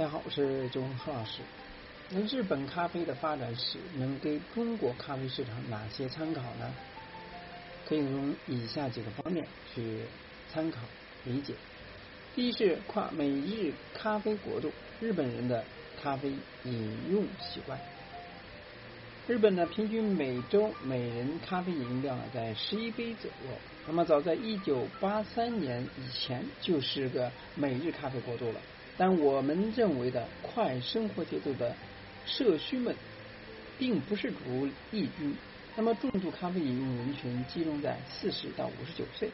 大家好，我是周文浩老师。那日本咖啡的发展史能给中国咖啡市场哪些参考呢？可以从以下几个方面去参考理解。第一是跨美日咖啡国度，日本人的咖啡饮用习惯。日本呢，平均每周每人咖啡饮用量在十一杯左右。那么早在一九八三年以前，就是个美日咖啡国度了。但我们认为的快生活节奏的社区们，并不是主力军。那么重度咖啡饮用人群集中在四十到五十九岁，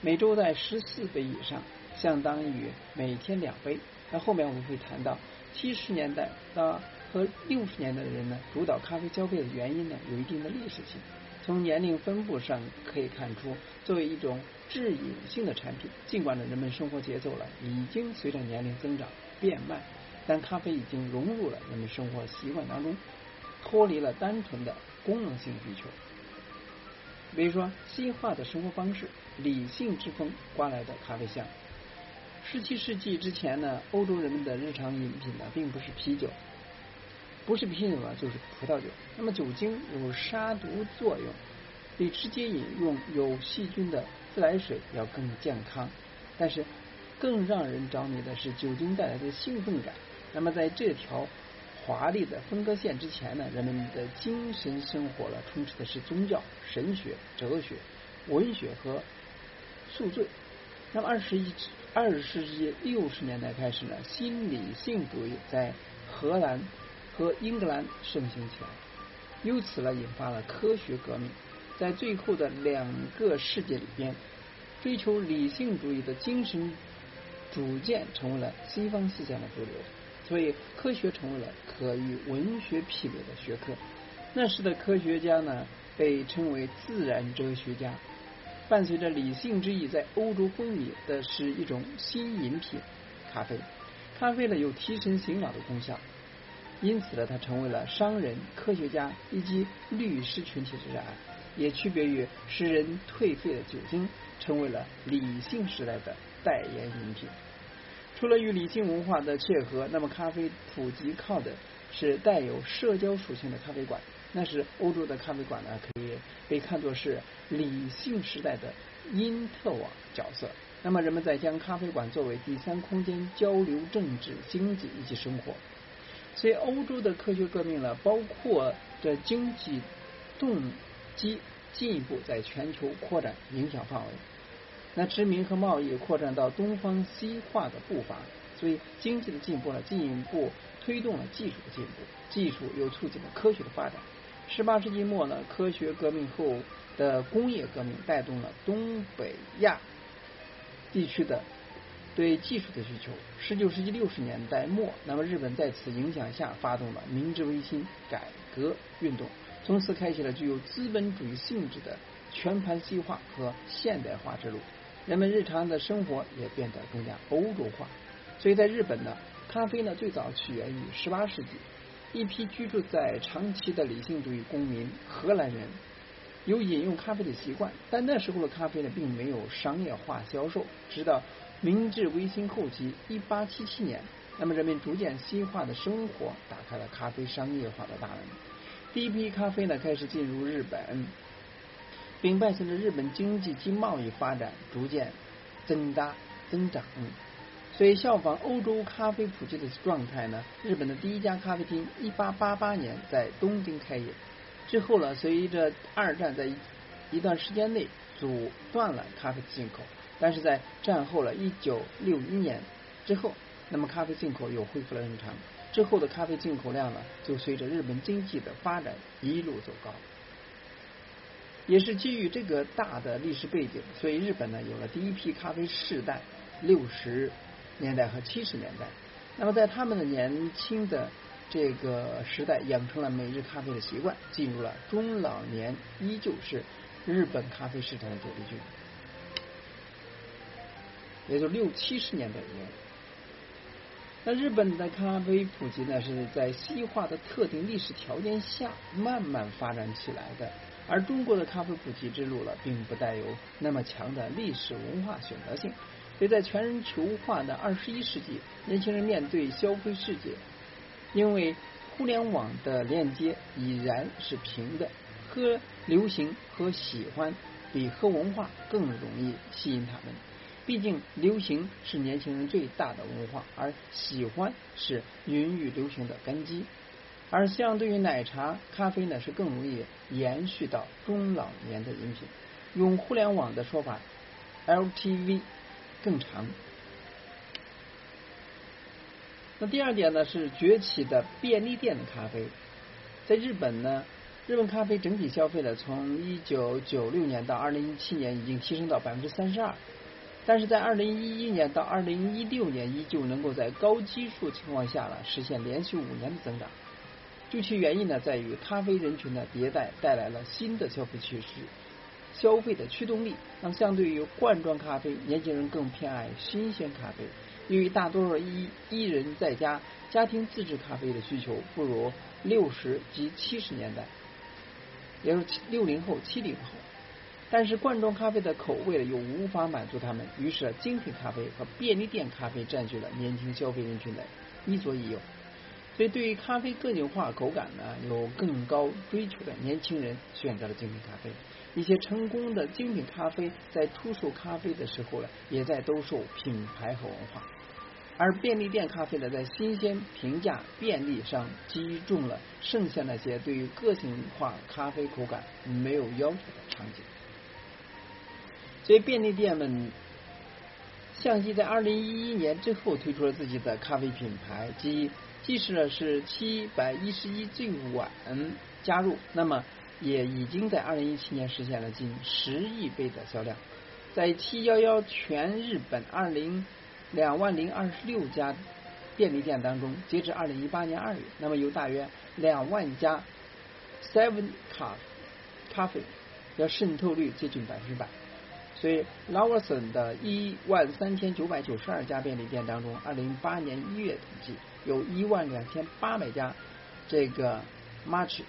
每周在十四杯以上，相当于每天两杯。那后面我们会谈到七十年代到和六十年代的人呢，主导咖啡消费的原因呢，有一定的历史性。从年龄分布上可以看出，作为一种致饮性的产品，尽管呢人们生活节奏了已经随着年龄增长变慢，但咖啡已经融入了人们生活习惯当中，脱离了单纯的功能性需求。比如说，西化的生活方式，理性之风刮来的咖啡香。十七世纪之前呢，欧洲人们的日常饮品呢，并不是啤酒。不是啤酒啊，就是葡萄酒。那么酒精有杀毒作用，比直接饮用有细菌的自来水要更健康。但是更让人着迷的是酒精带来的兴奋感。那么在这条华丽的分割线之前呢，人们的精神生活了，充斥的是宗教、神学、哲学、文学和宿醉。那么二十一二十世纪六十年代开始呢，新理性主义在荷兰。和英格兰盛行起来，由此呢引发了科学革命。在最后的两个世界里边，追求理性主义的精神逐渐成为了西方思想的主流，所以科学成为了可与文学媲美的学科。那时的科学家呢被称为自然哲学家。伴随着理性之意在欧洲风靡的是一种新饮品——咖啡。咖啡呢有提神醒脑的功效。因此呢，它成为了商人、科学家以及律师群体之爱，也区别于使人退废的酒精，成为了理性时代的代言饮品。除了与理性文化的切合，那么咖啡普及靠的是带有社交属性的咖啡馆。那时欧洲的咖啡馆呢，可以被看作是理性时代的因特网角色。那么人们在将咖啡馆作为第三空间，交流政治、经济以及生活。所以，欧洲的科学革命呢，包括的经济动机进一步在全球扩展影响范围。那殖民和贸易扩展到东方西化的步伐，所以经济的进步呢，进一步推动了技术的进步，技术又促进了科学的发展。十八世纪末呢，科学革命后的工业革命带动了东北亚地区的。对技术的需求，十九世纪六十年代末，那么日本在此影响下发动了明治维新改革运动，从此开启了具有资本主义性质的全盘西化和现代化之路。人们日常的生活也变得更加欧洲化。所以在日本呢，咖啡呢最早起源于十八世纪，一批居住在长崎的理性主义公民荷兰人有饮用咖啡的习惯，但那时候的咖啡呢并没有商业化销售，直到。明治维新后期，一八七七年，那么人们逐渐西化的生活打开了咖啡商业化的大门。第一批咖啡呢开始进入日本，并伴随着日本经济及贸易发展逐渐增大增长。所以效仿欧洲咖啡普及的状态呢，日本的第一家咖啡厅一八八八年在东京开业。之后呢，随着二战在一段时间内阻断了咖啡进口。但是在战后了1961年之后，那么咖啡进口又恢复了正常。之后的咖啡进口量呢，就随着日本经济的发展一路走高。也是基于这个大的历史背景，所以日本呢有了第一批咖啡世代，六十年代和七十年代。那么在他们的年轻的这个时代，养成了每日咖啡的习惯，进入了中老年，依旧是日本咖啡市场的主力军。也就六七十年代，那日本的咖啡普及呢，是在西化的特定历史条件下慢慢发展起来的。而中国的咖啡普及之路呢，并不带有那么强的历史文化选择性。所以在全球化的二十一世纪，年轻人面对消费世界，因为互联网的链接已然是平的，喝流行和喜欢比喝文化更容易吸引他们。毕竟，流行是年轻人最大的文化，而喜欢是孕育流行的根基。而相对于奶茶、咖啡呢，是更容易延续到中老年的饮品。用互联网的说法，LTV。更长。那第二点呢是崛起的便利店的咖啡，在日本呢，日本咖啡整体消费呢从一九九六年到二零一七年已经提升到百分之三十二，但是在二零一一年到二零一六年依旧能够在高基数情况下呢实现连续五年的增长。究其原因呢，在于咖啡人群的迭代带来了新的消费趋势。消费的驱动力，那相对于罐装咖啡，年轻人更偏爱新鲜咖啡。由于大多数一一人在家家庭自制咖啡的需求不如六十及七十年代，也就是六零后、七零后，但是罐装咖啡的口味呢又无法满足他们，于是精品咖啡和便利店咖啡占据了年轻消费人群的一左一右。所以，对于咖啡个性化口感呢有更高追求的年轻人选择了精品咖啡。一些成功的精品咖啡在出售咖啡的时候呢，也在兜售品牌和文化。而便利店咖啡呢，在新鲜、平价、便利上击中了剩下那些对于个性化咖啡口感没有要求的场景。所以，便利店们相继在二零一一年之后推出了自己的咖啡品牌，即即使呢是七百一十一最晚加入，那么。也已经在二零一七年实现了近十亿杯的销量，在七幺幺全日本二零两万零二十六家便利店当中，截至二零一八年二月，那么有大约两万家 Seven 咖咖啡要渗透率接近百分之百，所以 Lawson 的一万三千九百九十二家便利店当中，二零一八年一月统计有一万两千八百家这个 March。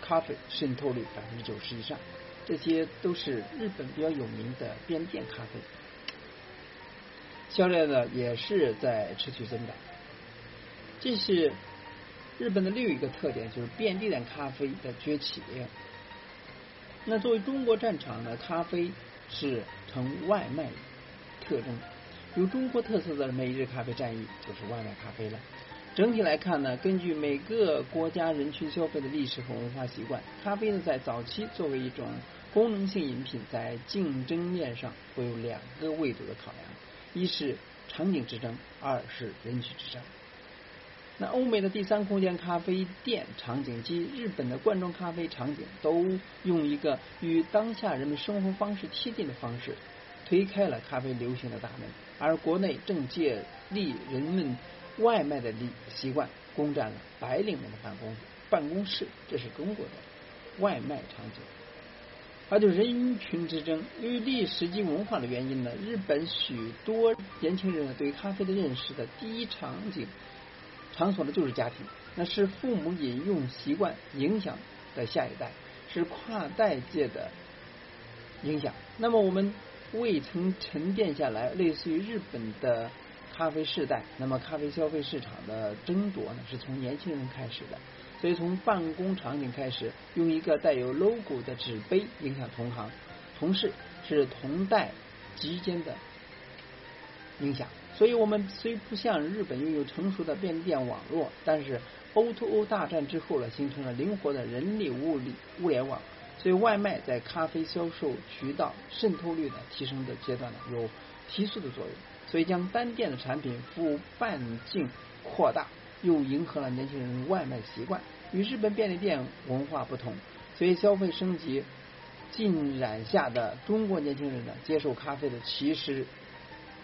咖啡渗透率百分之九十以上，这些都是日本比较有名的便利店咖啡，销量呢也是在持续增长。这是日本的另一个特点，就是便利店咖啡的崛起。那作为中国战场呢，咖啡是成外卖特征，有中国特色的每日咖啡战役就是外卖咖啡了。整体来看呢，根据每个国家人群消费的历史和文化习惯，咖啡呢在早期作为一种功能性饮品，在竞争面上会有两个维度的考量：一是场景之争，二是人群之争。那欧美的第三空间咖啡店场景及日本的罐装咖啡场景，都用一个与当下人们生活方式贴近的方式，推开了咖啡流行的大门，而国内正借力人们。外卖的习习惯攻占了白领们的办公办公室，这是中国的外卖场景。而就人群之争，由于历史及文化的原因呢，日本许多年轻人呢对咖啡的认识的第一场景场所呢就是家庭，那是父母饮用习惯影响的下一代，是跨代界的影响。那么我们未曾沉淀下来，类似于日本的。咖啡世代，那么咖啡消费市场的争夺呢，是从年轻人开始的。所以从办公场景开始，用一个带有 logo 的纸杯影响同行、同事，是同代之间的影响。所以我们虽不像日本拥有成熟的便利店网络，但是 O to O 大战之后呢，形成了灵活的人力物力物联网。所以外卖在咖啡销售渠道渗透率的提升的阶段呢，有提速的作用。所以将单店的产品服务半径扩大，又迎合了年轻人外卖习惯。与日本便利店文化不同，所以消费升级浸染下的中国年轻人呢，接受咖啡的其实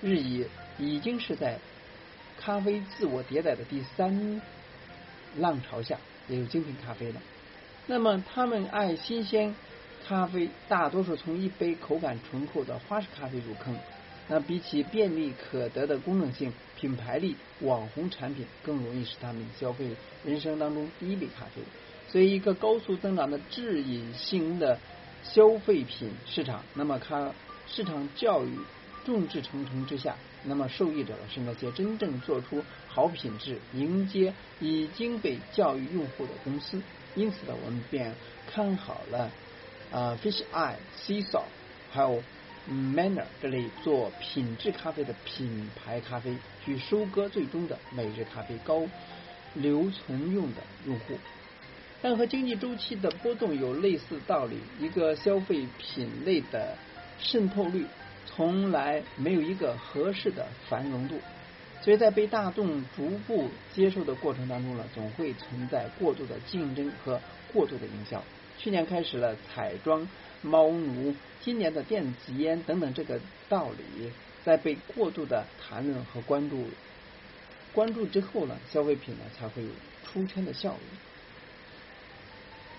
日益已经是在咖啡自我迭代的第三浪潮下，也有精品咖啡了。那么他们爱新鲜咖啡，大多数从一杯口感醇厚的花式咖啡入坑。那比起便利可得的功能性、品牌力、网红产品，更容易使他们消费人生当中第一杯咖啡。所以，一个高速增长的智饮型的消费品市场，那么它市场教育众志成城之下，那么受益者是那些真正做出好品质、迎接已经被教育用户的公司。因此呢，我们便看好了啊，Fish Eye、Sea Salt，还有 Manner 这类做品质咖啡的品牌咖啡，去收割最终的每日咖啡高留存用的用户。但和经济周期的波动有类似道理，一个消费品类的渗透率从来没有一个合适的繁荣度，所以在被大众逐步接受的过程当中呢，总会存在过度的竞争和过度的营销。去年开始了彩妆、猫奴，今年的电子烟等等，这个道理在被过度的谈论和关注关注之后呢，消费品呢才会有出圈的效应。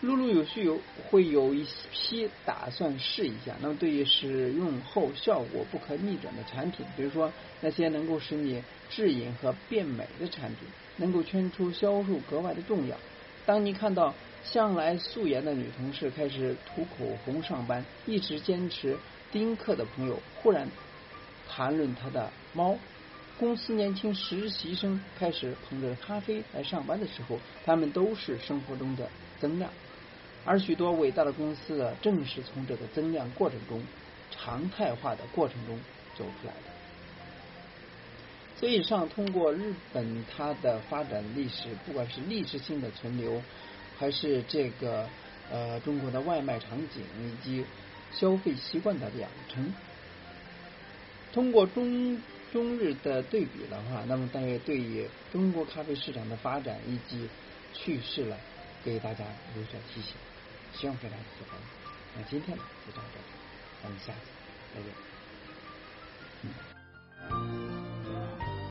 陆陆续续有会有一批打算试一下，那么对于使用后效果不可逆转的产品，比如说那些能够使你质隐和变美的产品，能够圈出销售格外的重要。当你看到向来素颜的女同事开始涂口红上班，一直坚持丁克的朋友忽然谈论他的猫，公司年轻实习生开始捧着咖啡来上班的时候，他们都是生活中的增量。而许多伟大的公司呢，正是从这个增量过程中、常态化的过程中走出来的。所以上通过日本它的发展历史，不管是历史性的存留，还是这个呃中国的外卖场景以及消费习惯的养成，通过中中日的对比的话，那么大约对于中国咖啡市场的发展以及趋势呢，给大家有所提醒。希望大家喜欢。那今天呢就到这里，咱们下次再见。